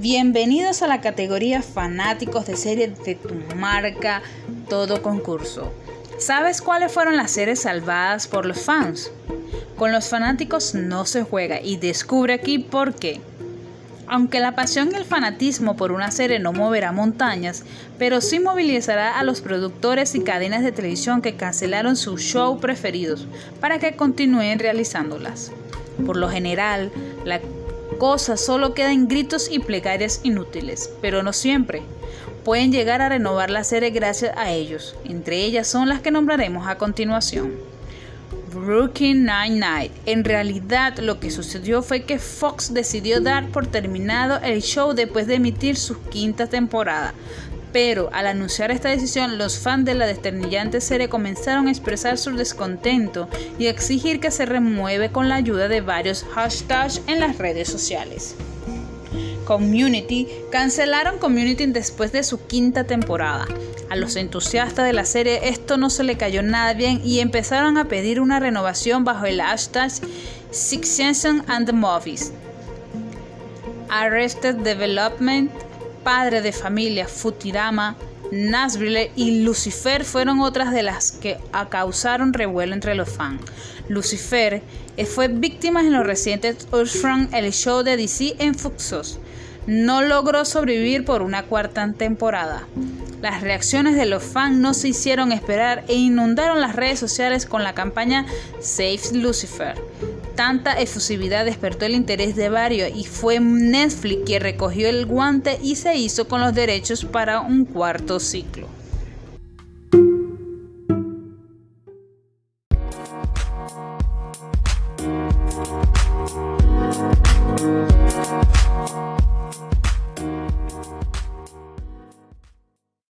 Bienvenidos a la categoría fanáticos de series de tu marca, todo concurso. ¿Sabes cuáles fueron las series salvadas por los fans? Con los fanáticos no se juega y descubre aquí por qué. Aunque la pasión y el fanatismo por una serie no moverá montañas, pero sí movilizará a los productores y cadenas de televisión que cancelaron sus shows preferidos para que continúen realizándolas. Por lo general, la cosa solo queda en gritos y plegarias inútiles, pero no siempre. Pueden llegar a renovar la serie gracias a ellos, entre ellas son las que nombraremos a continuación. Brooklyn Nine-Nine. En realidad, lo que sucedió fue que Fox decidió dar por terminado el show después de emitir su quinta temporada. Pero al anunciar esta decisión, los fans de la desternillante serie comenzaron a expresar su descontento y a exigir que se remueve con la ayuda de varios hashtags en las redes sociales. Community cancelaron Community después de su quinta temporada. A los entusiastas de la serie esto no se le cayó nada bien y empezaron a pedir una renovación bajo el hashtag Six Seasons and the Movies. Arrested Development, Padre de Familia, Futurama, Nashville y Lucifer fueron otras de las que causaron revuelo entre los fans. Lucifer fue víctima en los recientes From el show de DC en Fuxos. No logró sobrevivir por una cuarta temporada. Las reacciones de los fans no se hicieron esperar e inundaron las redes sociales con la campaña Save Lucifer. Tanta efusividad despertó el interés de varios y fue Netflix quien recogió el guante y se hizo con los derechos para un cuarto ciclo.